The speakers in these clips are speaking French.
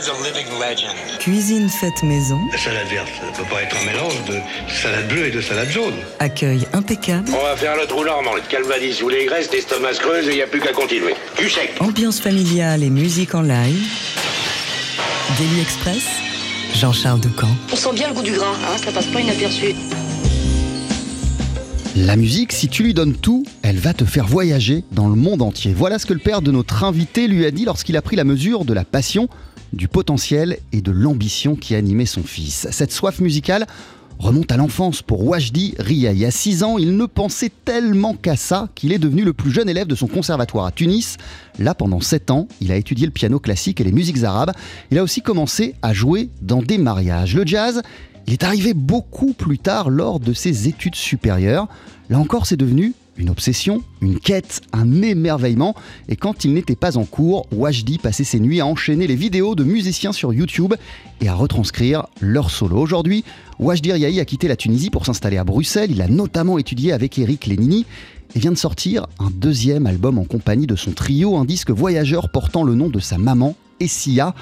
is a living legend. Cuisine faite maison. La salade verte, ça ne peut pas être un mélange de salade bleue et de salade jaune. Accueil impeccable. On va faire le trou normand, le calvadis ou les graisses, l'estomac creuse et il n'y a plus qu'à continuer. Du sec. Ambiance familiale et musique en live. Daily Express. Jean-Charles Ducamp. On sent bien le goût du gras, hein, ça passe pas inaperçu. La musique, si tu lui donnes tout, elle va te faire voyager dans le monde entier. Voilà ce que le père de notre invité lui a dit lorsqu'il a pris la mesure de la passion, du potentiel et de l'ambition qui animait son fils. Cette soif musicale remonte à l'enfance pour Wajdi Ria. Il y a 6 ans, il ne pensait tellement qu'à ça qu'il est devenu le plus jeune élève de son conservatoire à Tunis. Là, pendant 7 ans, il a étudié le piano classique et les musiques arabes. Il a aussi commencé à jouer dans des mariages. Le jazz, il est arrivé beaucoup plus tard lors de ses études supérieures. Là encore, c'est devenu une obsession, une quête, un émerveillement. Et quand il n'était pas en cours, Wajdi passait ses nuits à enchaîner les vidéos de musiciens sur YouTube et à retranscrire leurs solos. Aujourd'hui, Wajdi Riahi a quitté la Tunisie pour s'installer à Bruxelles. Il a notamment étudié avec Eric Lénini et vient de sortir un deuxième album en compagnie de son trio, un disque voyageur portant le nom de sa maman, Essia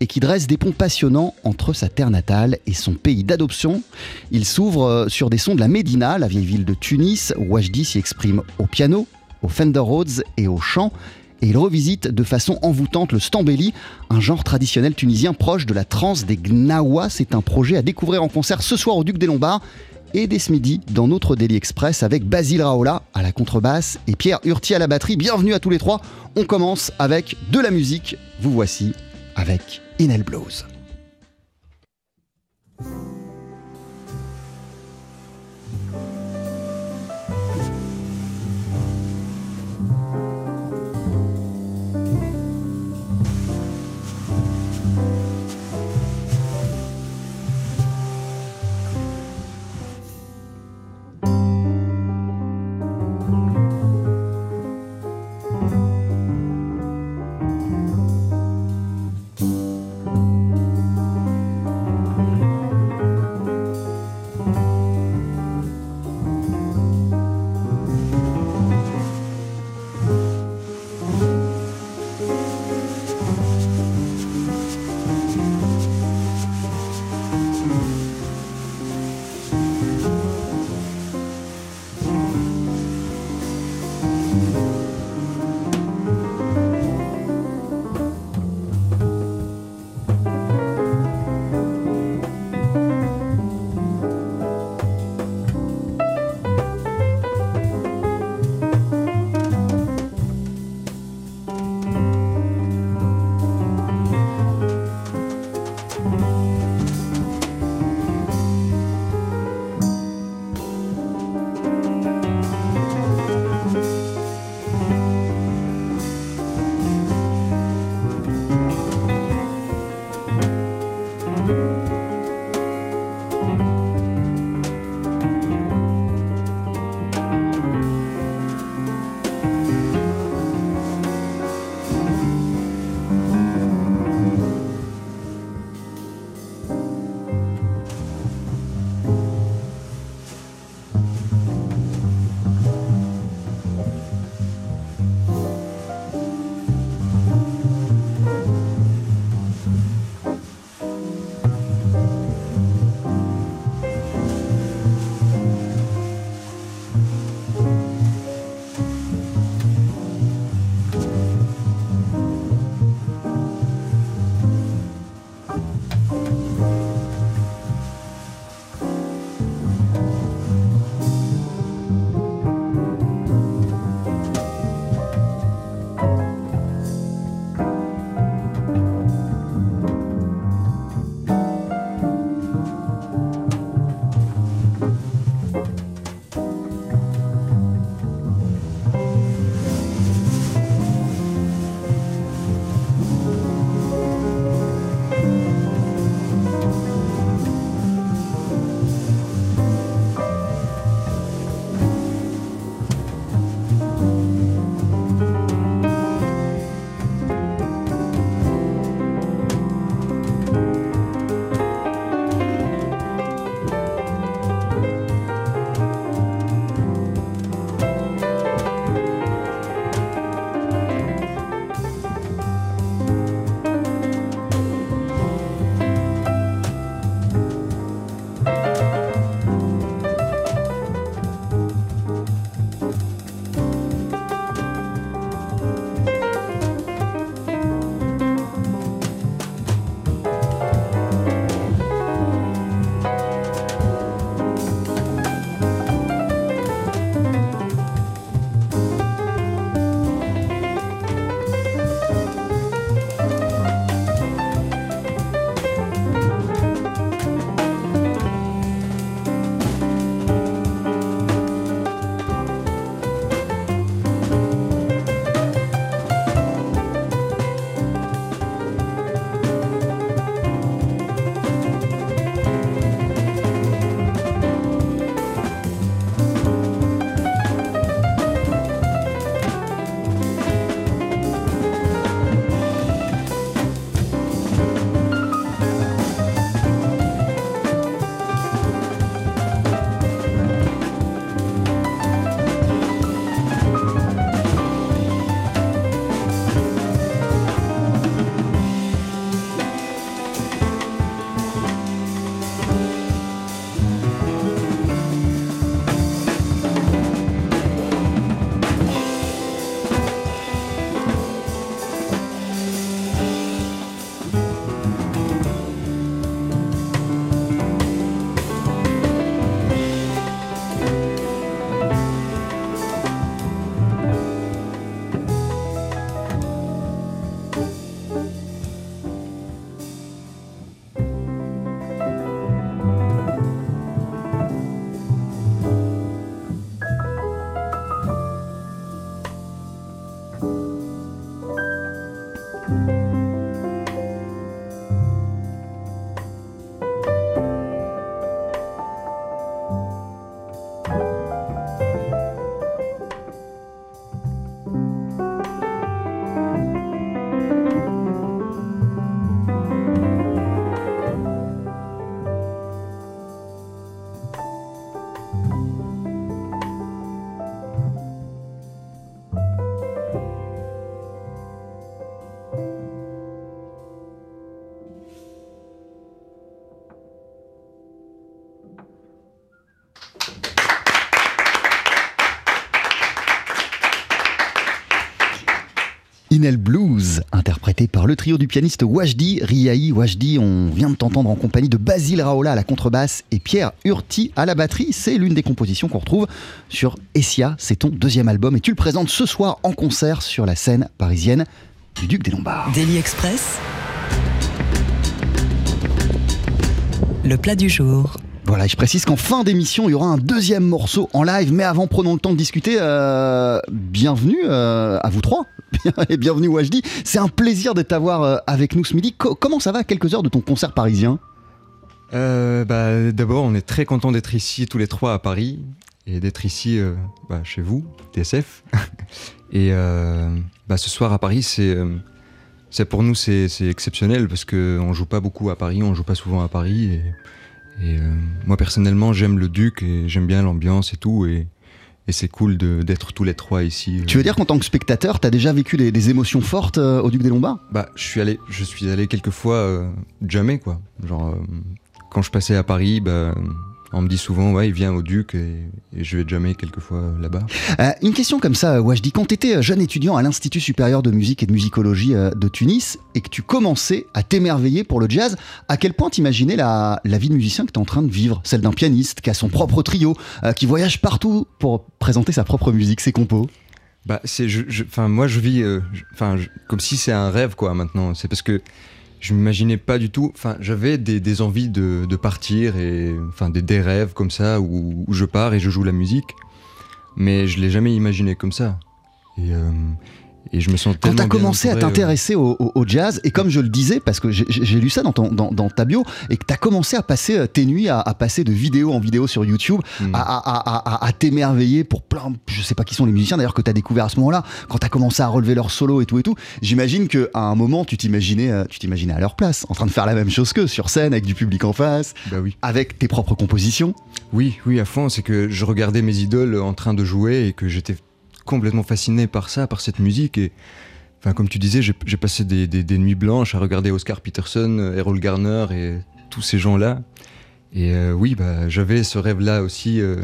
et qui dresse des ponts passionnants entre sa terre natale et son pays d'adoption. Il s'ouvre euh, sur des sons de la Médina, la vieille ville de Tunis, où Wajdi s'y exprime au piano, au Fender Rhodes et au chant. Et il revisite de façon envoûtante le stambeli, un genre traditionnel tunisien proche de la trance des gnawa. C'est un projet à découvrir en concert ce soir au Duc des Lombards et dès ce midi dans notre Daily Express avec Basile Raola à la contrebasse et Pierre Hurti à la batterie. Bienvenue à tous les trois. On commence avec de la musique. Vous voici avec Inel Blows. Inel Blues, interprété par le trio du pianiste Wajdi Riahi. Wajdi, on vient de t'entendre en compagnie de Basile Raola à la contrebasse et Pierre Urti à la batterie. C'est l'une des compositions qu'on retrouve sur Essia, c'est ton deuxième album et tu le présentes ce soir en concert sur la scène parisienne du Duc des Lombards. Daily Express. Le plat du jour. Voilà, je précise qu'en fin d'émission, il y aura un deuxième morceau en live, mais avant, prenons le temps de discuter. Euh, bienvenue euh, à vous trois, et bienvenue Wajdi. C'est un plaisir de t'avoir euh, avec nous ce midi. Co- comment ça va à quelques heures de ton concert parisien? Euh, bah, D'abord, on est très content d'être ici tous les trois à Paris et d'être ici euh, bah, chez vous, TSF. et bah, ce soir à Paris, c'est c'est pour nous c'est exceptionnel parce qu'on joue pas beaucoup à Paris, on joue pas souvent à Paris. Et, moi personnellement, j'aime le Duc et j'aime bien l'ambiance et tout. Et c'est cool d'être tous les trois ici. Tu veux dire qu'en tant que spectateur, t'as déjà vécu des, des émotions fortes euh, au Duc des Lombards? Bah, je suis allé, je suis allé quelques fois, euh, jamais quoi. Genre, euh, quand je passais à Paris, bah, on me dit souvent, ouais, il vient au Duc et, et je vais jamais quelques fois là-bas. Euh, Une question comme ça, Wajdi. Quand t'étais jeune étudiant à l'Institut supérieur de musique et de musicologie euh, de Tunis et que tu commençais à t'émerveiller pour le jazz, à quel point t'imaginais la, la vie de musicien que t'es en train de vivre? Celle d'un pianiste qui a son propre trio, euh, qui voyage partout pour présenter sa propre musique, ses compos? Bah, c'est, je, moi, je vis, euh, enfin, comme si c'est un rêve quoi. Maintenant, c'est parce que je m'imaginais pas du tout. Enfin, j'avais des, des envies de, de partir et, enfin, des, des rêves comme ça où, où je pars et je joue la musique, mais je l'ai jamais imaginé comme ça. Euh, et je me sens Quand t'as bien commencé à euh, t'intéresser au, au- au jazz, et comme je le disais, parce que j'ai- lu ça dans, ton- dans- dans ta bio, et que t'as commencé à passer euh, tes nuits à, à passer de vidéo en vidéo sur YouTube, hmm. à, t'émerveiller pour plein, je sais pas qui sont les musiciens d'ailleurs que t'as découvert à ce moment-là, quand t'as commencé à relever leur solo et tout et tout, j'imagine qu'à un moment tu t'imaginais, euh, tu t'imaginais à leur place, en train de faire la même chose qu'eux, sur scène, avec du public en face, Bah oui. avec tes propres compositions. Oui, oui, à fond. C'est que je regardais mes idoles en train de jouer et que j'étais complètement fasciné par ça, par cette musique. Et enfin, comme tu disais, j'ai passé des, des- des nuits blanches à regarder Oscar Peterson, euh, Errol Garner et tous ces gens-là. Et euh, oui, bah, j'avais ce rêve-là aussi euh,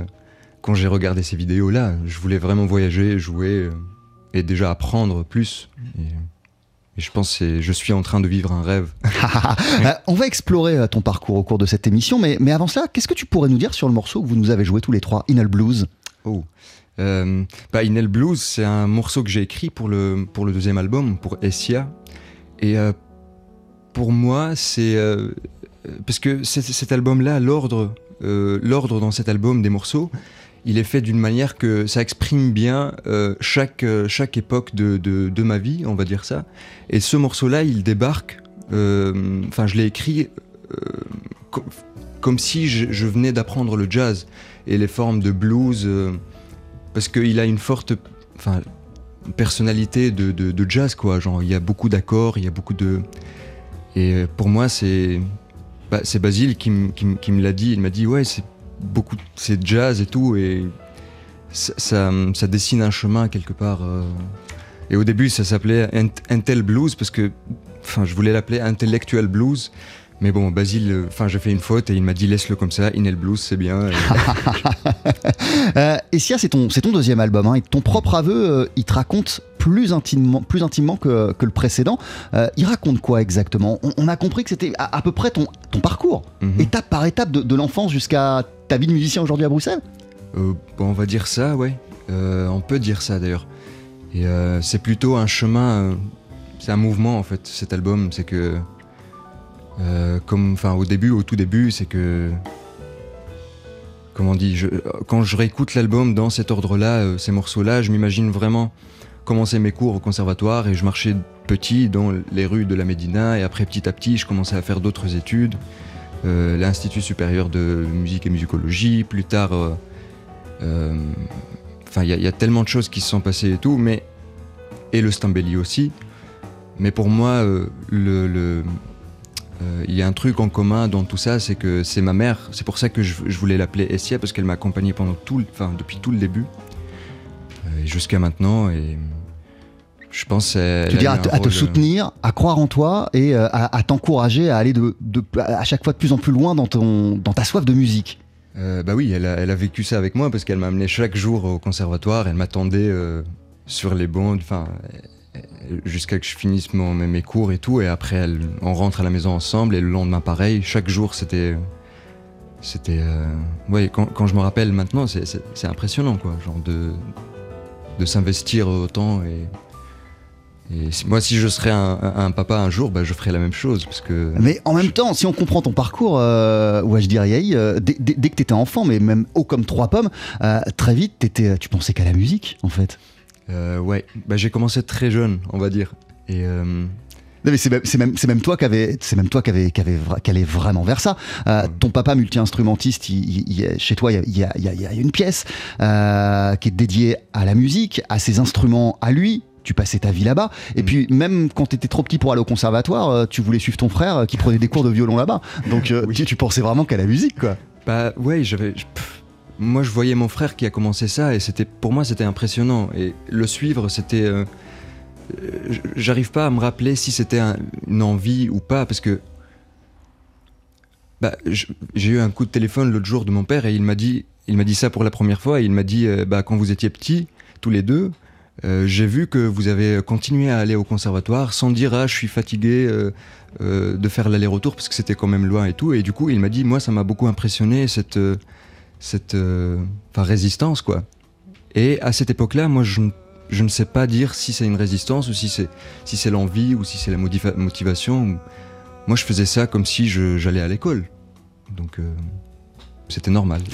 quand j'ai regardé ces vidéos-là. Je voulais vraiment voyager, jouer euh, et déjà apprendre plus. Et, et je pense que je suis en train de vivre un rêve. On va explorer ton parcours au cours de cette émission, mais, mais avant cela, qu'est-ce que tu pourrais nous dire sur le morceau que vous nous avez joué tous les trois, Inal Blues? Oh. Euh, bah, Inel Blues, c'est un morceau que j'ai écrit pour le, pour le deuxième album, pour Essia. Et euh, pour moi, c'est. euh, parce que cet, album-là, l'ordre, euh, l'ordre dans cet album des morceaux, il est fait d'une manière que ça exprime bien chaque, chaque époque de, de, ma vie, on va dire ça. Et ce morceau-là, il débarque. Enfin, je l'ai écrit co- comme si je, venais d'apprendre le jazz et les formes de blues, parce qu'il a une forte enfin, personnalité de, de- jazz, quoi. Genre, il y a beaucoup d'accords, il y a beaucoup de. Et pour moi, c'est bah, c'est Basile qui, qui me l'a dit. Il m'a dit, ouais, c'est beaucoup, c'est jazz et tout, et ça, ça, dessine un chemin quelque part. euh. Et au début, ça s'appelait Int- Intel Blues parce que, enfin, je voulais l'appeler Intellectual Blues. Mais bon, Basile, euh, enfin, j'ai fait une faute et il m'a dit laisse-le comme ça, Inel Blues, c'est bien. Et- Euh, Essia, c'est ton, c'est ton deuxième album, hein, et ton propre aveu, euh, il te raconte plus intimement, plus intimement que, que le précédent. Euh, il raconte quoi exactement? On, on a compris que c'était à, à peu près ton, ton parcours, Mhm. étape par étape de, de l'enfance jusqu'à ta vie de musicien aujourd'hui à Bruxelles? Euh, bon, on va dire ça, ouais. On peut dire ça d'ailleurs. Et c'est plutôt un chemin, c'est un mouvement en fait. Cet album, c'est que, euh, comme, enfin, au début, au tout début, c'est que, comment on dit, je, quand je réécoute l'album dans cet ordre-là, euh, ces morceaux-là, je m'imagine vraiment commencer mes cours au conservatoire et je marchais petit dans les rues de la Médina et après petit à petit je commençais à faire d'autres études. Euh, L'Institut supérieur de musique et musicologie, plus tard... euh, euh, Enfin, il y, a- tellement de choses qui se sont passées et tout, mais... Et le Stambeli aussi. Mais pour moi, euh, le... euh, il y a un truc en commun dans tout ça, c'est que c'est ma mère. C'est pour ça que je, je voulais l'appeler Essia, parce qu'elle m'a accompagné pendant tout, le- enfin, depuis tout le début, euh, jusqu'à maintenant. Et je pense Tu à te, à euh, soutenir, à croire en toi et euh, à, à t'encourager à aller de, de- à chaque fois de plus en plus loin dans, ton, dans ta soif de musique. Euh, bah oui, elle a, elle a vécu ça avec moi parce qu'elle m'a amené chaque jour au conservatoire. Elle m'attendait euh, sur les bancs, enfin, euh, jusqu'à que je finisse mon- mes, cours et tout. Et après, elle- on rentre à la maison ensemble et le lendemain, pareil. Chaque jour, c'était. C'était. euh, ouais, quand, quand je me rappelle maintenant, c'est- impressionnant, quoi. Genre de, de s'investir autant. Et, et si- moi, si je serais un, papa un jour, bah, je ferais la même chose. Parce que. Mais en même temps, si on comprend ton parcours, euh, ouais, je dirais, euh, dès, dès- dès que t'étais enfant, mais même haut comme trois pommes, euh, très vite, t'étais- tu pensais qu'à la musique, en fait. Euh, ouais, bah, j'ai commencé très jeune, on va dire. Et. euh, Non, mais c'est même, toi qui avais, c'est même toi qui avait, qui avait, qui allait vraiment vers ça. Euh, ton papa multi-instrumentiste, il- il- il- chez toi, il y a, il y a- il y a- il y a une pièce euh, qui est dédiée à la musique, à ses instruments, à lui. Tu passais ta vie là-bas. Et Mm. puis, même quand tu étais trop petit pour aller au conservatoire, tu voulais suivre ton frère qui prenait des cours de violon là-bas. Donc, euh, Oui. tu, tu pensais vraiment qu'à la musique, quoi. Bah ouais, j'avais. je- moi, je voyais mon frère qui a commencé ça et c'était pour moi c'était impressionnant et le suivre c'était. euh, euh, J'arrive pas à me rappeler si c'était un- une envie ou pas parce que. Bah, j'ai eu un coup de téléphone l'autre jour de mon père et il m'a dit, il m'a dit ça pour la première fois. Il m'a dit, euh, bah quand vous étiez petits, tous les deux, euh, j'ai vu que vous avez continué à aller au conservatoire sans dire ah je suis fatigué de faire l'aller-retour parce que c'était quand même loin et tout. Et du coup, il m'a dit, moi ça m'a beaucoup impressionné cette cette euh, résistance quoi. Et à cette époque-là, moi je, ne- sais pas dire si c'est une résistance ou si c'est si c'est l'envie ou si c'est la motiva- motivation. Moi je faisais ça comme si j'allais à l'école. Donc euh, c'était normal.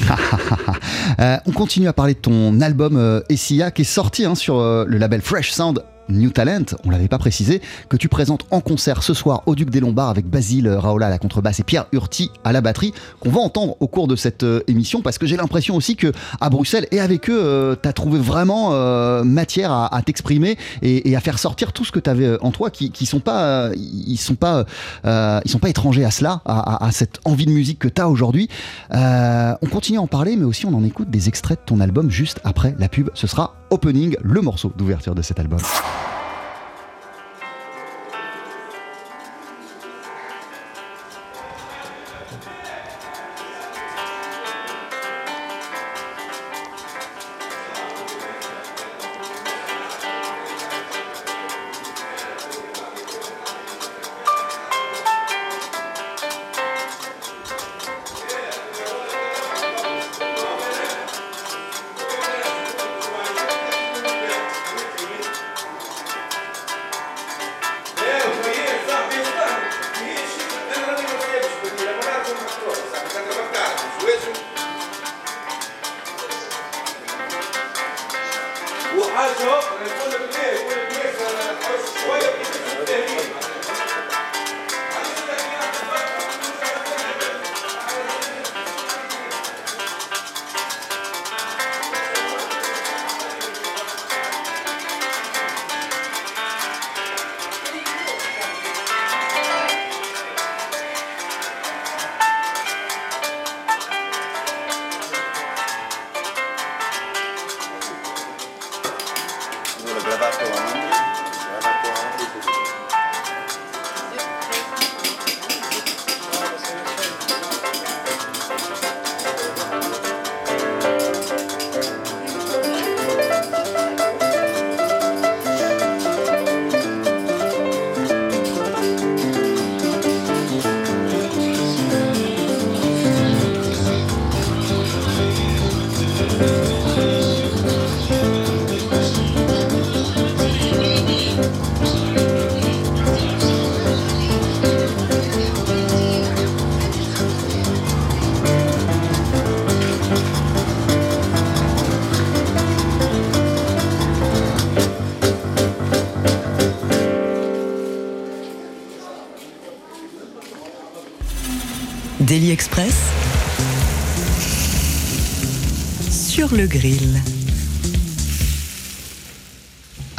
Euh, on continue à parler de ton album euh, Essia qui est sorti hein, sur le label Fresh Sound New Talent, on l'avait pas précisé, que tu présentes en concert ce soir au Duc des Lombards avec Basile Raola à la contrebasse et Pierre Hurti à la batterie, qu'on va entendre au cours de cette euh, émission parce que j'ai l'impression aussi que à Bruxelles et avec eux, tu as trouvé vraiment euh, matière à, t'exprimer et, à faire sortir tout ce que tu avais en toi qui, qui sont pas euh, ils sont pas euh, ils sont pas étrangers à cela, à, à- cette envie de musique que tu as aujourd'hui. Euh, on continue à en parler, mais aussi on en écoute des extraits de ton album juste après la pub. Ce sera Opening, le morceau d'ouverture de cet album. Express sur le grill.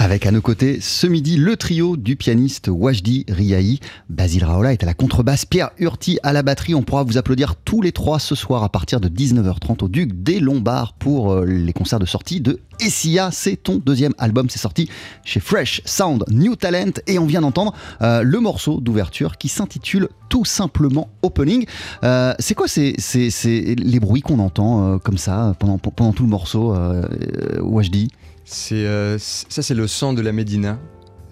Avec à nos côtés ce midi le trio du pianiste Wajdi Riahi. Basile Raola est à la contrebasse, Pierre Hurti à la batterie. On pourra vous applaudir tous les trois ce soir à partir de 19h30 au Duc des Lombards pour euh, les concerts de sortie de Essia. C'est ton deuxième album, c'est sorti chez Fresh Sound New Talent et on vient d'entendre euh, le morceau d'ouverture qui s'intitule tout simplement Opening. Euh, c'est quoi c'est, les bruits qu'on entend comme ça pendant, pendant tout le morceau, Wajdi? Euh, ça, c'est le sang de la Médina.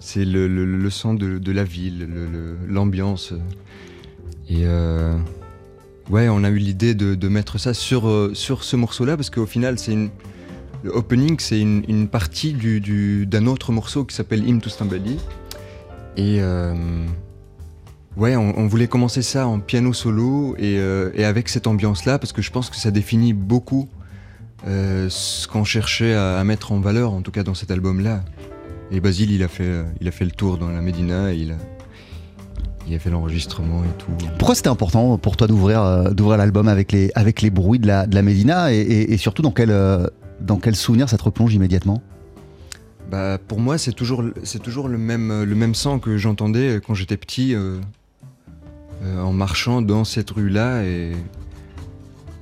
C'est le, le, sang de, la ville, l'ambiance. Et euh, ouais, on a eu l'idée de, mettre ça sur, euh, sur ce morceau-là parce qu'au final, c'est une, le opening, c'est une, partie du, d'un autre morceau qui s'appelle Hymn to Stambali. Et ouais, on, voulait commencer ça en piano solo et, et avec cette ambiance-là parce que je pense que ça définit beaucoup euh, ce qu'on cherchait à, mettre en valeur, en tout cas dans cet album-là. Et Basile, il a fait, euh, il a fait le tour dans la Médina, et il a, il a fait l'enregistrement et tout. Pourquoi c'était important pour toi d'ouvrir, euh, d'ouvrir l'album avec les, avec les bruits de la, de la Médina et, surtout dans quel, dans quel souvenir ça te replonge immédiatement? Bah, Pour moi, c'est toujours, c'est toujours le, même, le même sang que j'entendais quand j'étais petit en marchant dans cette rue-là et.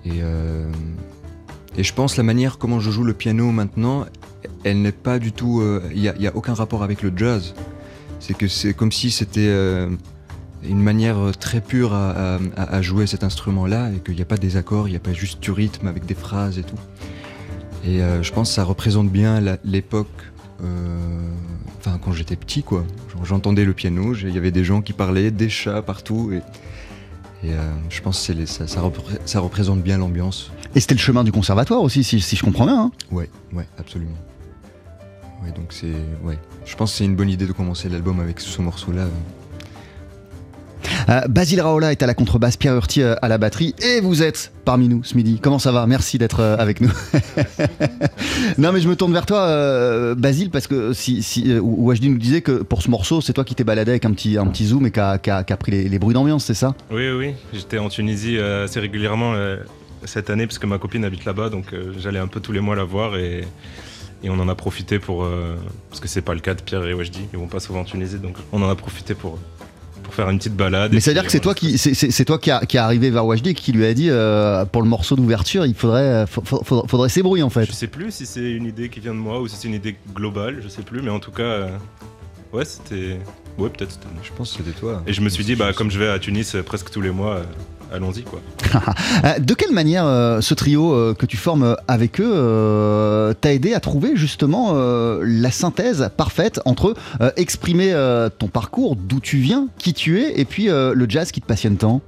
et et je pense la manière comment je joue le piano maintenant, elle n'est pas du tout. Il euh, n'y a, aucun rapport avec le jazz. C'est que c'est comme si c'était euh, une manière très pure à, jouer cet instrument-là et qu'il n'y a pas des accords, il n'y a pas juste du rythme avec des phrases et tout. Et euh, je pense que ça représente bien l'époque. Enfin, quand j'étais petit, quoi. J'entendais le piano, il y avait des gens qui parlaient, des chats partout. Et je pense que ça, ça représente bien l'ambiance. Et c'était le chemin du conservatoire aussi, si, je comprends bien. Hein ouais, ouais, absolument. Ouais, donc c'est, ouais. Je pense que c'est une bonne idée de commencer l'album avec ce morceau-là. Euh, Basile Raola est à la contrebasse, Pierre Hurti euh, à la batterie, et vous êtes parmi nous ce midi. Comment ça va? Merci d'être euh, avec nous. non, mais je me tourne vers toi, Basile, parce que si, si nous disait que pour ce morceau, c'est toi qui t'es baladé avec un petit, un petit zoom et qui a, pris les, bruits d'ambiance, c'est ça? Oui, oui. J'étais en Tunisie assez régulièrement cette année parce que ma copine habite là-bas, donc j'allais un peu tous les mois la voir et, on en a profité pour parce que c'est pas le cas de Pierre et Wajdi, ils vont pas souvent en Tunisie, donc on en a profité pour pour faire une petite balade. Mais c'est-à-dire que c'est toi qui c'est toi qui, a, qui est arrivé vers Wajdi et qui lui a dit euh, pour le morceau d'ouverture, il faudrait faudrait, faudrait s'ébrouiller en fait. Je sais plus si c'est une idée qui vient de moi ou si c'est une idée globale, je sais plus, mais en tout cas ouais c'était ouais peut-être. Je pense que c'était toi. Et je me suis dit bah comme je vais à Tunis presque tous les mois allons-y quoi. Euh, de quelle manière euh, ce trio euh, que tu formes avec eux t'a aidé à trouver justement la synthèse parfaite entre exprimer ton parcours, d'où tu viens, qui tu es, et puis le jazz qui te passionne tant?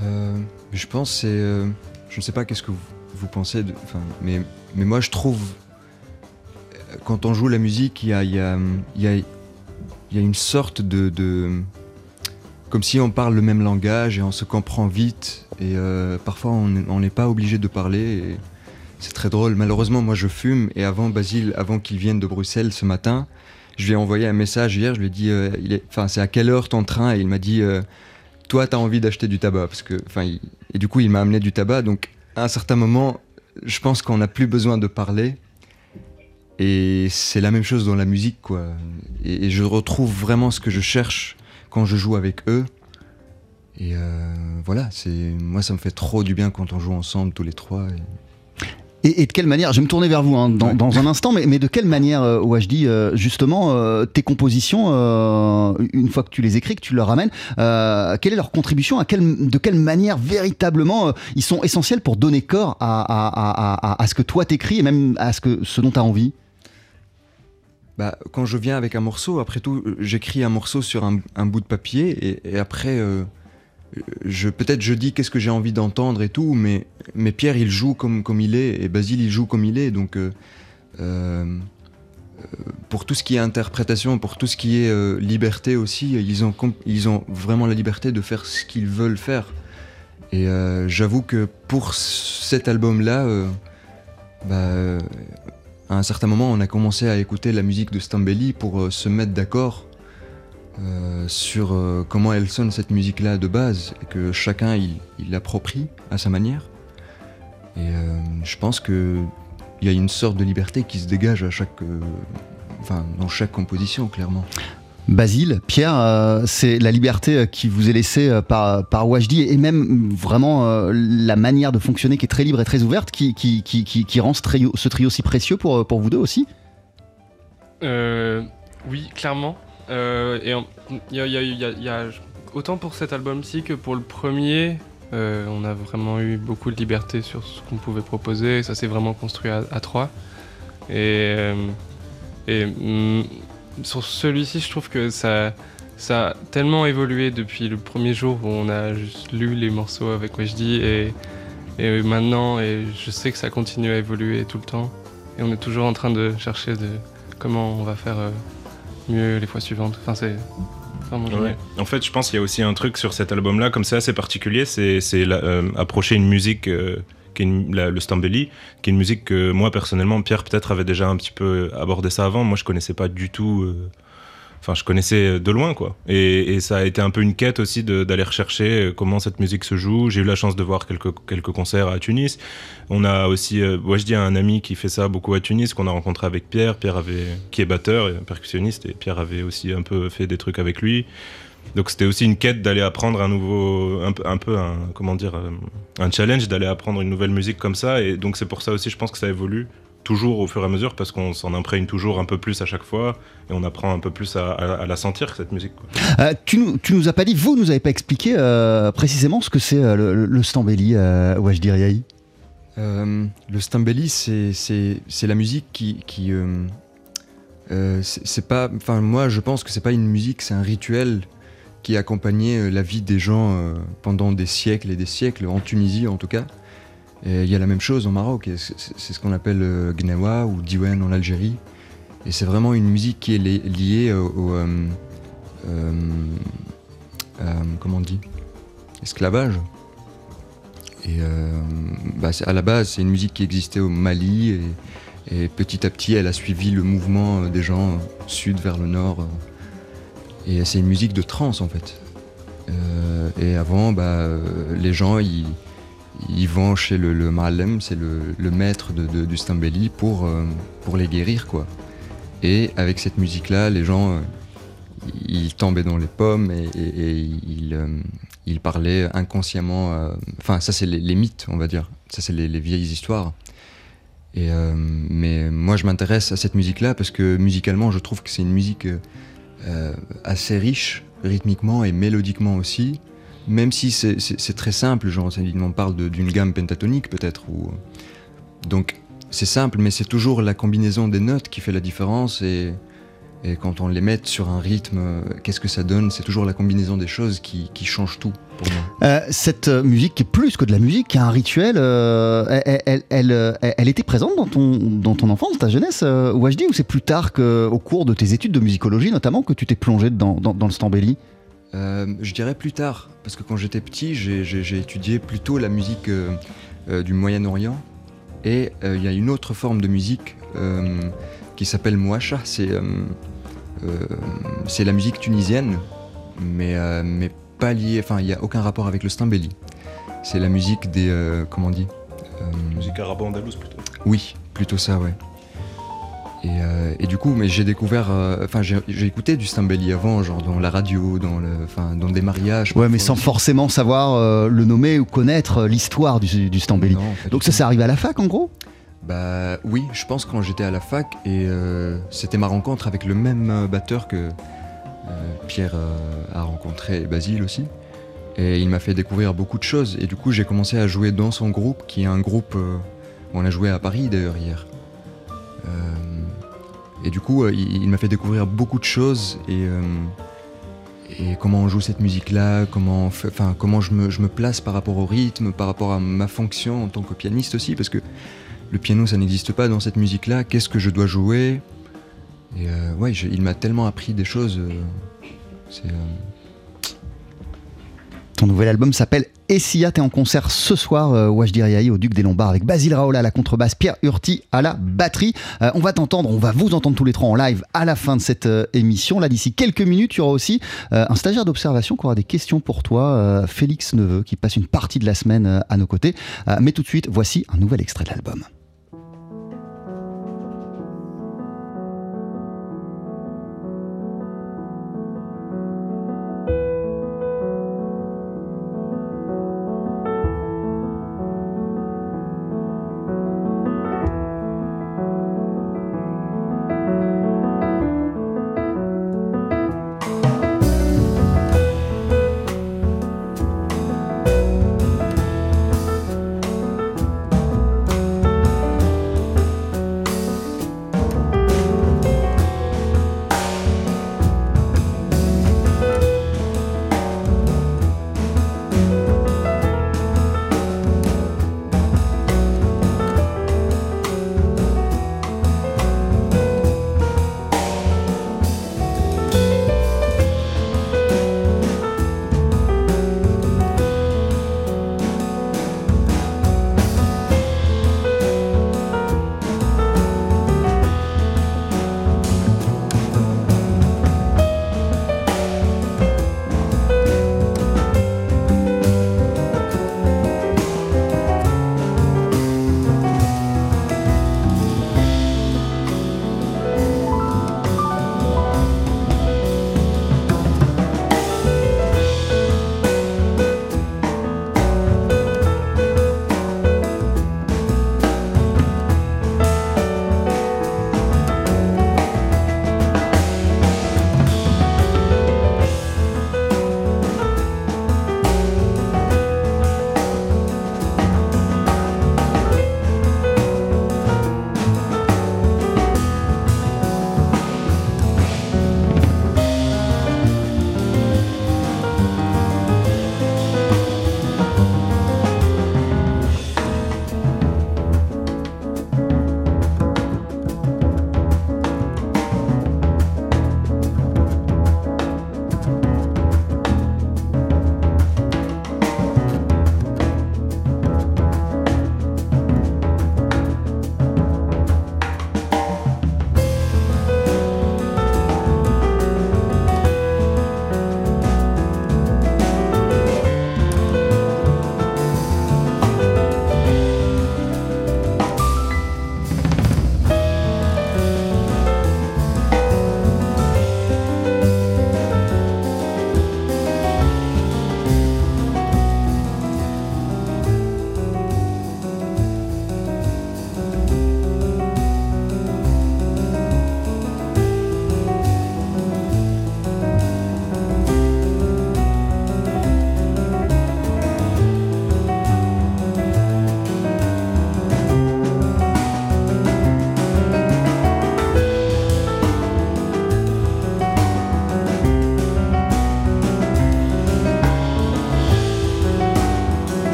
Je pense c'est, je ne sais pas qu'est-ce que vous, pensez, de, mais mais moi je trouve quand on joue la musique, il y a, y, a, y, a, y a, une sorte de, de comme si on parle le même langage et on se comprend vite. Et euh, parfois, on n'est pas obligé de parler. C'est très drôle. Malheureusement, moi, je fume. Et avant, Basile, avant qu'il vienne de Bruxelles ce matin, je lui ai envoyé un message hier. Je lui ai dit, euh, c'est à quelle heure ton train Et il m'a dit, euh, toi, tu as envie d'acheter du tabac. Parce que, et du coup, il m'a amené du tabac. Donc, à un certain moment, je pense qu'on n'a plus besoin de parler. Et c'est la même chose dans la musique, quoi. et je retrouve vraiment ce que je cherche quand je joue avec eux. Et euh, voilà, c'est moi ça me fait trop du bien quand on joue ensemble tous les trois. Et... de quelle manière, je vais me tourner vers vous hein, dans, un instant, mais, mais, de quelle manière, euh, OHD, euh, justement, euh, tes compositions, une fois que tu les écris, que tu leur ramènes, quelle est leur contribution à quelle, De quelle manière, véritablement, ils sont essentiels pour donner corps à, à, à, à ce que toi t'écris et même à ce, que, ce dont tu as envie? Bah, quand je viens avec un morceau, après tout, euh, j'écris un morceau sur un, bout de papier et, après, euh, je, peut-être je dis qu'est-ce que j'ai envie d'entendre et tout, mais, mais Pierre il joue comme, comme il est et Basile il joue comme il est, donc euh, pour tout ce qui est interprétation, pour tout ce qui est liberté aussi, ils ont, ils ont vraiment la liberté de faire ce qu'ils veulent faire. Et j'avoue que pour cet album-là, bah, à un certain moment, on a commencé à écouter la musique de Stambelli pour euh, se mettre d'accord euh, sur euh, comment elle sonne cette musique-là de base, et que chacun il l'approprie à sa manière. Et je pense que il y a une sorte de liberté qui se dégage à dans chaque composition clairement. Basile, Pierre, euh, c'est la liberté euh, qui vous est laissée euh, par, par et même vraiment la manière de fonctionner qui est très libre et très ouverte qui, rend ce trio, ce si précieux pour, vous deux aussi? Oui, clairement. Et autant pour cet album-ci que pour le premier, on a vraiment eu beaucoup de liberté sur ce qu'on pouvait proposer. Ça s'est vraiment construit à, à trois. Et, et mm, sur celui-ci, je trouve que ça, ça a tellement évolué depuis le premier jour où on a juste lu les morceaux avec Wajdi et, et maintenant, et je sais que ça continue à évoluer tout le temps. Et on est toujours en train de chercher de comment on va faire euh, mieux les fois suivantes. Enfin, c'est. Ouais. En fait, je pense qu'il y a aussi un truc sur cet album-là, comme c'est assez particulier, c'est c'est euh, approcher une musique euh, qui est le Stambeli, qui est une musique que moi personnellement, Pierre peut-être avait déjà un petit peu abordé ça avant. Moi, je connaissais pas du tout. euh, Enfin, je connaissais de loin, quoi. Et, ça a été un peu une quête aussi d'aller rechercher euh, comment cette musique se joue. J'ai eu la chance de voir quelques, concerts à Tunis. On a aussi, euh, ouais, je dis un ami qui fait ça beaucoup à Tunis, qu'on a rencontré avec Pierre. Pierre avait, qui est batteur et percussionniste, et Pierre avait aussi un peu fait des trucs avec lui. Donc c'était aussi une quête d'aller apprendre un nouveau, un, peu- un peu un, comment dire, euh, un challenge d'aller apprendre une nouvelle musique comme ça. Et donc c'est pour ça aussi, je pense que ça évolue toujours au fur et à mesure parce qu'on s'en imprègne toujours un peu plus à chaque fois et on apprend un peu plus à, à- à la sentir cette musique. quoi. Euh, tu, nous, tu nous as pas dit, vous nous avez pas expliqué euh, précisément ce que c'est euh, le, le, Stambeli, Wajdi Riahi Euh, le Stambeli, c'est c'est c'est la musique qui qui euh, euh, c'est pas. Enfin, moi, je pense que c'est pas une musique, c'est un rituel qui euh, la vie des gens euh, pendant des siècles et des siècles, en Tunisie en tout cas. Et il y a la même chose au Maroc, c'est ce qu'on appelle euh, Gnawa ou Diwan en Algérie. Et c'est vraiment une musique qui est li- liée au. comment on dit? Esclavage. Et bah, à la base, c'est une musique qui existait au Mali et, et petit à petit, elle a suivi le mouvement des gens sud vers le nord. Et c'est une musique de trance en fait. Euh, et avant, bah, euh, les gens ils, vont chez le, le c'est le, maître de, du Stambeli, pour, euh, pour les guérir quoi. Et avec cette musique-là, les gens ils tombaient dans les pommes et, ils, ils parlaient inconsciemment. Enfin, ça, c'est les, mythes, on va dire. Ça, c'est les, les vieilles histoires. Et, mais moi, je m'intéresse à cette musique-là parce que musicalement, je trouve que c'est une musique euh, euh, assez riche, rythmiquement et mélodiquement aussi. Même si c'est- très simple, genre, on parle d'une gamme pentatonique peut-être. Ou... Donc, c'est simple, mais c'est toujours la combinaison des notes qui fait la différence. Et, et quand on les met sur un rythme, qu'est-ce que ça donne? C'est toujours la combinaison des choses qui, qui change tout pour moi. Euh, cette euh, musique qui est plus que de la musique, qui est un rituel, euh, elle, elle, elle, elle était présente dans ton, dans ton enfance, ta jeunesse, euh, Wajdi, ou c'est plus tard qu'au cours de tes études de musicologie notamment que tu t'es plongé dans, dans, dans le Stambeli Euh, je dirais plus tard, parce que quand j'étais petit, j'ai- étudié plutôt la musique du Moyen-Orient. Et il y a une autre forme de musique qui s'appelle Mouacha. C'est c'est la musique tunisienne, mais, euh, mais pas liée. Enfin, il n'y a aucun rapport avec le Stambeli. C'est la musique des. euh, comment on dit Euh, Musique arabo-andalouse plutôt. Oui, plutôt ça, ouais. Et, euh, et du coup, mais j'ai découvert, euh, enfin j'ai j'ai écouté du Stambeli avant, genre dans la radio, dans le, enfin dans des mariages. Ouais, mais sans aussi. forcément savoir euh, le nommer ou connaître euh, l'histoire du, du. Non, Donc ça, c'est arrivé à la fac en gros? Bah oui, je pense quand j'étais à la fac et euh, c'était ma rencontre avec le même euh, batteur que euh, Pierre a rencontré et Basile aussi. Et il m'a fait découvrir beaucoup de choses. Et du coup, j'ai commencé à jouer dans son groupe, qui est un groupe on a joué à Paris d'ailleurs hier. Et du coup, il, m'a fait découvrir beaucoup de choses et, comment on joue cette musique-là, comment, enfin, comment je, me, je me place par rapport au rythme, par rapport à ma fonction en tant que pianiste aussi, parce que le piano ça n'existe pas dans cette musique-là. Qu'est-ce que je dois jouer Et euh, ouais, il m'a tellement appris des choses. euh, euh, Ton nouvel album s'appelle Essia. T'es en concert ce soir, euh, Riahi, au Duc des Lombards, avec Basile Raoul à la contrebasse, Pierre Urti à la batterie. On va t'entendre, on va vous entendre tous les trois en live à la fin de cette émission. Là, d'ici quelques minutes, il y aura aussi un stagiaire d'observation qui aura des questions pour toi, Félix Neveu, qui passe une partie de la semaine à nos côtés. Mais tout de suite, voici un nouvel extrait de l'album.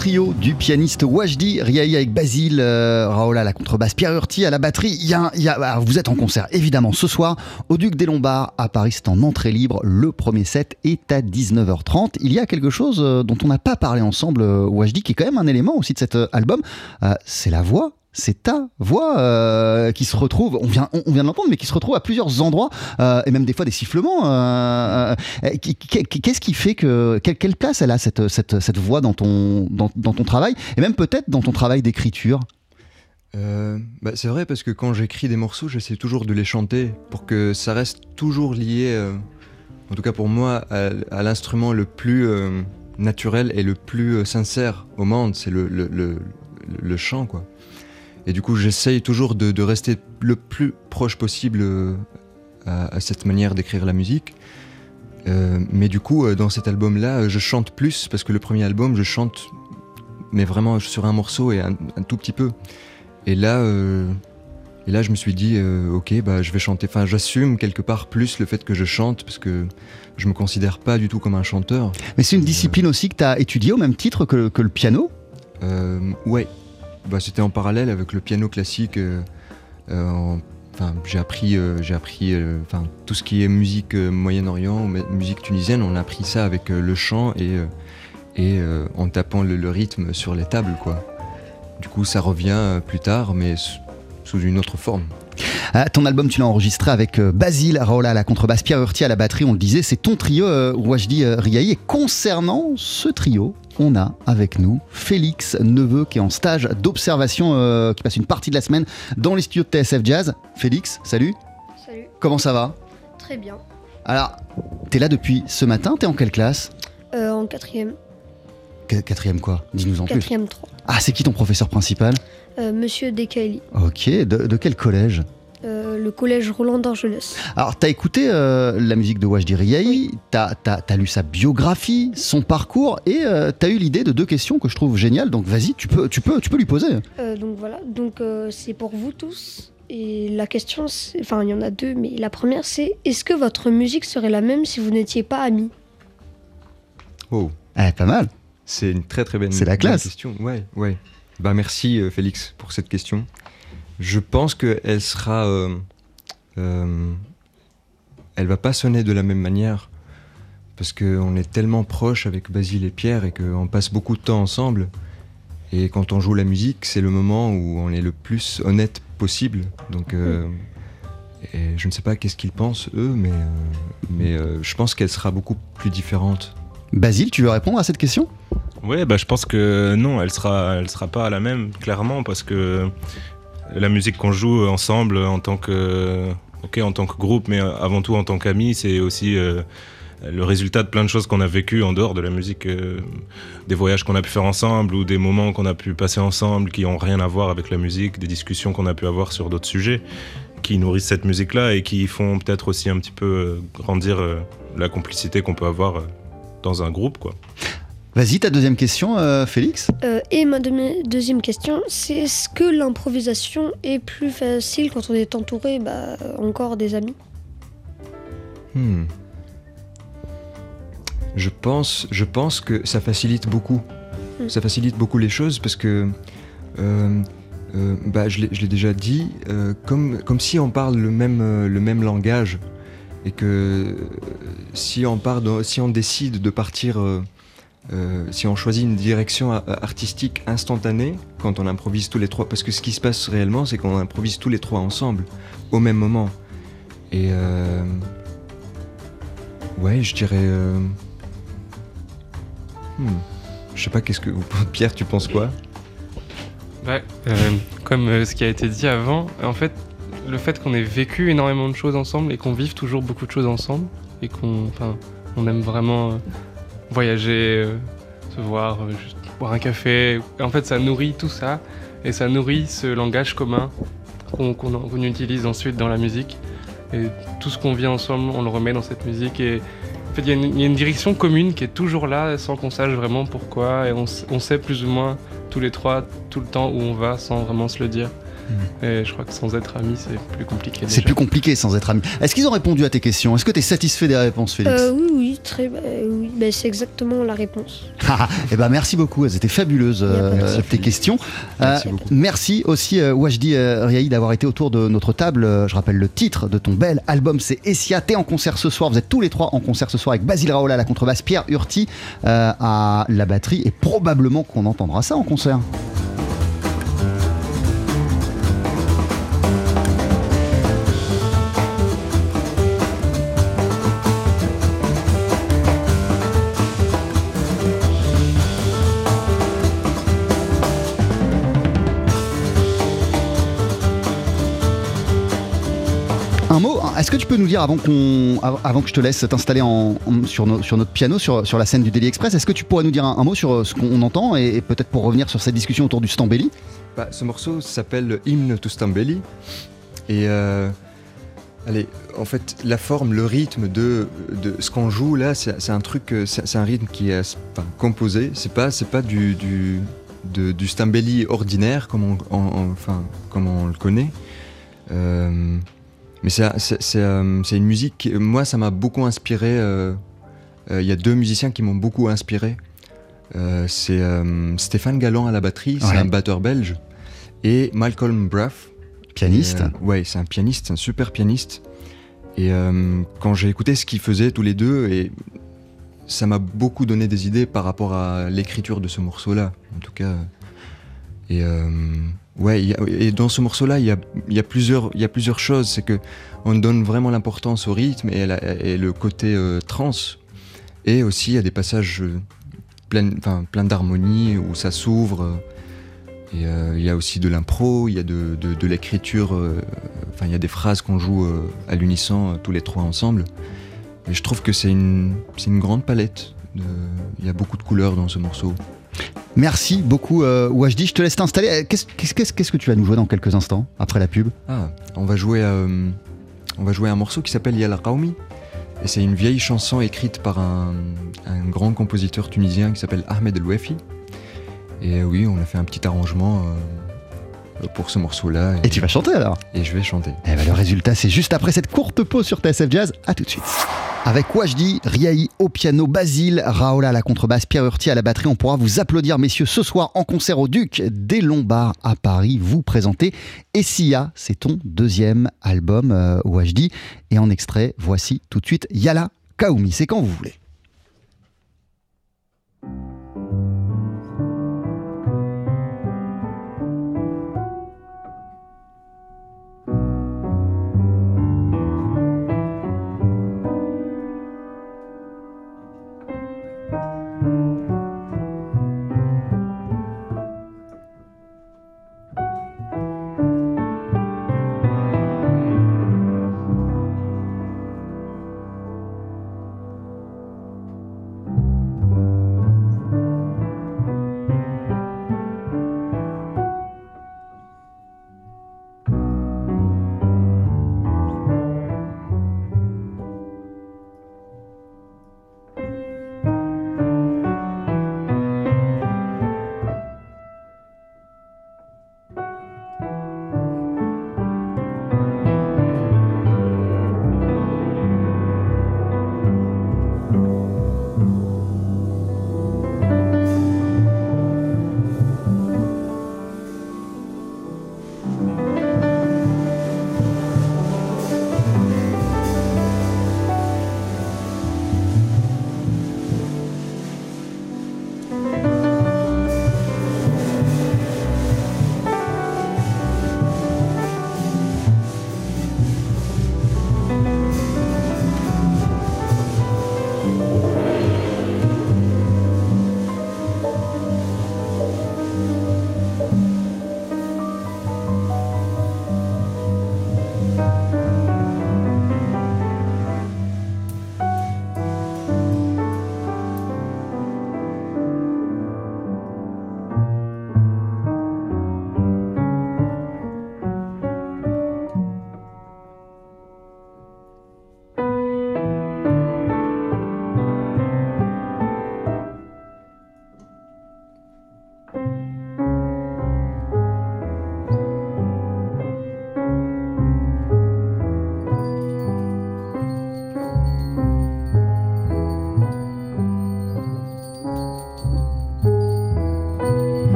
Trio du pianiste Wajdi Riahi avec Basile euh, Raola à la contrebasse, Pierre Hurti à la batterie. Y a, vous êtes en concert évidemment ce soir au Duc des Lombards à Paris. C'est en entrée libre. Le premier set est à 19h30. Il y a quelque chose euh, dont on n'a pas parlé ensemble, euh, Wajdi, qui est quand même un élément aussi de cet album. C'est la voix. C'est ta voix euh, qui se retrouve, on vient, on, on vient de l'entendre, mais qui se retrouve à plusieurs endroits, euh, et même des fois des sifflements. euh, Qu'est-ce qui fait que. Quelle, quelle place elle a cette, cette, cette voix dans ton, dans, ton travail, et même peut-être dans ton travail d'écriture? Bah, c'est vrai parce que quand j'écris des morceaux, j'essaie toujours de les chanter pour que ça reste toujours lié, en tout cas pour moi, à, l'instrument le plus naturel et le plus sincère au monde, c'est le, le- le chant quoi. Et du coup, j'essaye toujours de, de rester le plus proche possible euh, à, à cette manière d'écrire la musique. Euh, mais du coup, euh, dans cet album-là, je chante plus parce que le premier album, je chante, mais vraiment sur un morceau et un, un tout petit peu. Et là, euh, et là, je me suis dit, euh, ok, bah, je vais chanter. Enfin, j'assume quelque part plus le fait que je chante parce que je me considère pas du tout comme un chanteur. Mais c'est une discipline aussi que tu as étudiée au même titre que, que le piano? Ouais, bah, c'était en parallèle avec le piano classique. euh, euh, en- Enfin, j'ai appris, euh, j'ai appris, enfin, tout ce qui est musique Moyen-Orient, musique tunisienne, on a appris ça avec le chant et et en tapant le, rythme sur les tables, quoi. Du coup, ça revient plus tard, mais sous- une autre forme. Ah, Ton album, tu l'as enregistré avec Basile Raola à la contrebasse, Pierre Hurti à la batterie, on le disait, c'est ton trio Wajdi Riahi. Et concernant ce trio, on a avec nous Félix Neveu qui est en stage d'observation, euh, qui passe une partie de la semaine dans les studios de TSF Jazz. Félix, salut, Salut, comment ça va? Très bien. Alors, t'es là depuis ce matin, t'es en quelle classe? Euh, en quatrième, Qu- Quatrième quoi? Dis-nous en plus. quatrième 3. Ah, c'est qui ton professeur principal? Euh, Monsieur Dekaili, Ok, de, de quel collège? Euh, le collège Roland d'Argelès. Alors, t'as écouté euh, la musique de Wajdi Riahi, t'as as, lu sa biographie, son parcours, et euh, t'as eu l'idée de deux questions que je trouve géniales. Donc, vas-y, tu peux, tu peux, tu peux lui poser. Euh, donc voilà, donc euh, c'est pour vous tous. Et la question, enfin il y en a deux, mais la première c'est est-ce que votre musique serait la même si vous n'étiez pas amis? Oh, Eh, pas mal. c'est une très très belle, C'est la classe. question. Ouais, ouais. Bah merci euh, Félix pour cette question. Je pense qu'elle sera, euh, euh, elle va pas sonner de la même manière parce qu'on est tellement proches avec Basile et Pierre et qu'on passe beaucoup de temps ensemble. Et quand on joue la musique, c'est le moment où on est le plus honnête possible. Donc, euh, et je ne sais pas qu'est-ce qu'ils pensent eux, mais, euh, mais euh, je pense qu'elle sera beaucoup plus différente. Basile, tu veux répondre à cette question? Ouais, bah, je pense que non, elle sera, elle sera pas la même, clairement, parce que la musique qu'on joue ensemble en tant que, ok, en tant que groupe, mais avant tout en tant qu'amis, c'est aussi euh, le résultat de plein de choses qu'on a vécues en dehors de la musique, euh, des voyages qu'on a pu faire ensemble ou des moments qu'on a pu passer ensemble qui ont rien à voir avec la musique, des discussions qu'on a pu avoir sur d'autres sujets qui nourrissent cette musique-là et qui font peut-être aussi un petit peu euh, grandir euh, la complicité qu'on peut avoir euh, dans un groupe, quoi. Vas-y, ta deuxième question, euh, Félix Euh, Et ma demi- deuxième question c'est est-ce que l'improvisation est plus facile quand on est entouré bah, encore des amis? Hmm. Je pense, je pense que ça facilite beaucoup. Hmm. Ça facilite beaucoup les choses parce que, euh, euh, bah, je l'ai je l'ai déjà dit, euh, comme, comme si on parle le même, le même langage et que si on, part si on décide de partir, euh, si on choisit une direction artistique instantanée quand on improvise tous les trois, parce que ce qui se passe réellement, c'est qu'on improvise tous les trois ensemble au même moment. Et euh, Ouais, je dirais. euh, hmm, Je sais pas, qu'est-ce que. Pierre, tu penses quoi? Euh, comme ce qui a été dit avant, en fait, le fait qu'on ait vécu énormément de choses ensemble et qu'on vive toujours beaucoup de choses ensemble et qu'on on aime vraiment voyager, euh, se voir, euh, juste boire un café. En fait, ça nourrit tout ça et ça nourrit ce langage commun qu'on utilise ensuite dans la musique. Et tout ce qu'on vit ensemble, on le remet dans cette musique et en fait, il y, a une- direction commune qui est toujours là sans qu'on sache vraiment pourquoi et on, on sait plus ou moins tous les trois, tout le temps où on va sans vraiment se le dire. Et je crois que sans être ami, c'est plus compliqué. C'est plus compliqué sans être ami. Est-ce qu'ils ont répondu à tes questions? Est-ce que tu es satisfait des réponses, Félix? Euh, oui, oui, très, bah, oui, bah, c'est exactement la réponse. Eh ben merci beaucoup, elles étaient fabuleuses euh, tes questions. Merci Euh, merci aussi euh, Wajdi euh, Riahi d'avoir été autour de notre table. Je rappelle le titre de ton bel album, c'est Essia. T'es en concert ce soir. Vous êtes tous les trois en concert ce soir avec Basile Raola à la contrebasse, Pierre Hurti euh, à la batterie et probablement qu'on entendra ça en concert. Tu peux nous dire avant, qu'on, av- avant que je te laisse t'installer sur, no- sur notre piano, sur, la scène du Daily Express, est-ce que tu pourrais nous dire un, mot sur euh, ce qu'on entend et, peut-être pour revenir sur cette discussion autour du Stambelli? Bah, ce morceau s'appelle Hymne to Stambelli. Et euh, allez, en fait, la forme, le rythme de, ce qu'on joue là, c'est un truc, euh, c'est un rythme qui est composé. C'est pas, c'est pas du, du, Stambelli ordinaire comme on, enfin, comme on le connaît. Mais c'est euh, c'est une musique, qui- moi ça m'a beaucoup inspiré. euh, euh, Il y a deux musiciens qui m'ont beaucoup inspiré. C'est Stéphane Galland à la batterie, c'est un batteur belge, et Malcolm Braff. Pianiste Et, ouais, c'est un pianiste, c'est un super pianiste. Et quand j'ai écouté ce qu'ils faisaient tous les deux, et ça m'a beaucoup donné des idées par rapport à l'écriture de ce morceau-là, en tout cas. Et euh, ouais, et dans ce morceau-là, il y a, plusieurs, choses. C'est que on donne vraiment l'importance au rythme et, le côté euh, trans. Et aussi, il y a des passages euh, pleins, enfin, pleins d'harmonie où ça s'ouvre. euh, euh, il y a aussi de l'impro, il y a de, l'écriture. euh, il y a des phrases qu'on joue euh, à l'unisson euh, tous les trois ensemble. Et je trouve que c'est une, grande palette. Il y a beaucoup de couleurs dans ce morceau. Merci beaucoup euh, je te laisse t'installer. Euh, Qu'est-ce, que tu vas nous jouer dans quelques instants, après la pub? Ah, on va jouer, euh, on va jouer un morceau qui s'appelle Yala Raoumi. Et c'est une vieille chanson écrite par un, grand compositeur tunisien qui s'appelle Ahmed El Ouafi. Et oui, on a fait un petit arrangement euh, pour ce morceau-là. Et tu vas chanter alors Et je vais chanter. Eh ben, le résultat, c'est juste après cette courte pause sur TSF Jazz. À tout de suite. Avec Wajdi, Riahi au piano, Basile, Raola à la contrebasse, Pierre Hurti à la batterie. On pourra vous applaudir, messieurs, ce soir en concert au Duc des Lombards à Paris. Vous présentez Essia, c'est ton deuxième album, euh, Wajdi. Et en extrait, voici tout de suite Yala Kaoumi. C'est quand vous voulez.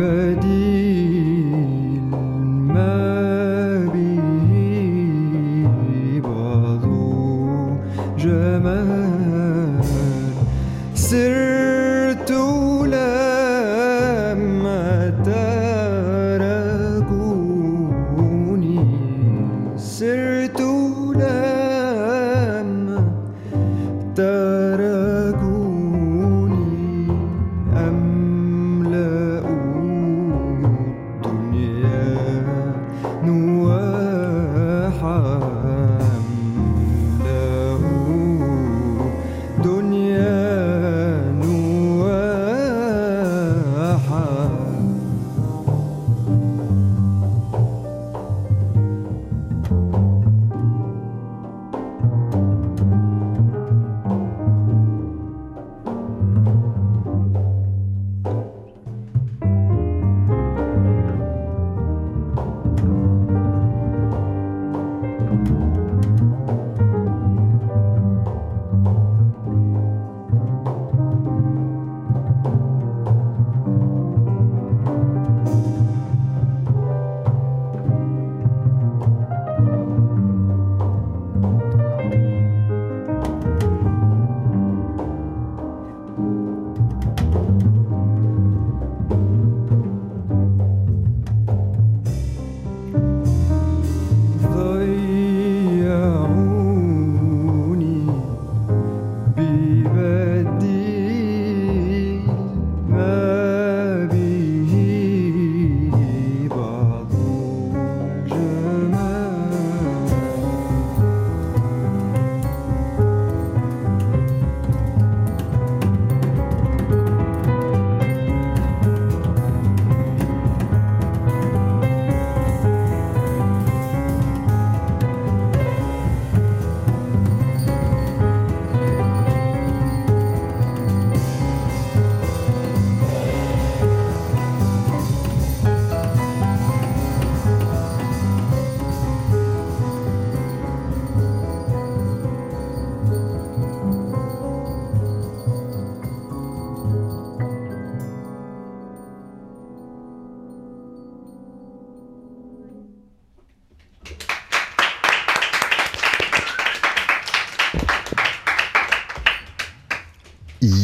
good.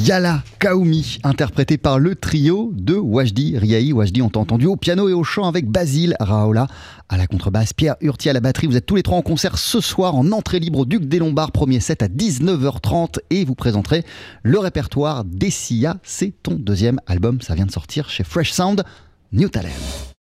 Yala Kaoumi, interprété par le trio de Wajdi Riahi. Wajdi, on t'a entendu au piano et au chant avec Basile Raola à la contrebasse, Pierre Hurti à la batterie. Vous êtes tous les trois en concert ce soir en entrée libre au Duc des Lombards, premier set à 19h30 et vous présenterez le répertoire d'Essia. C'est ton deuxième album, ça vient de sortir chez Fresh Sound, New Talent.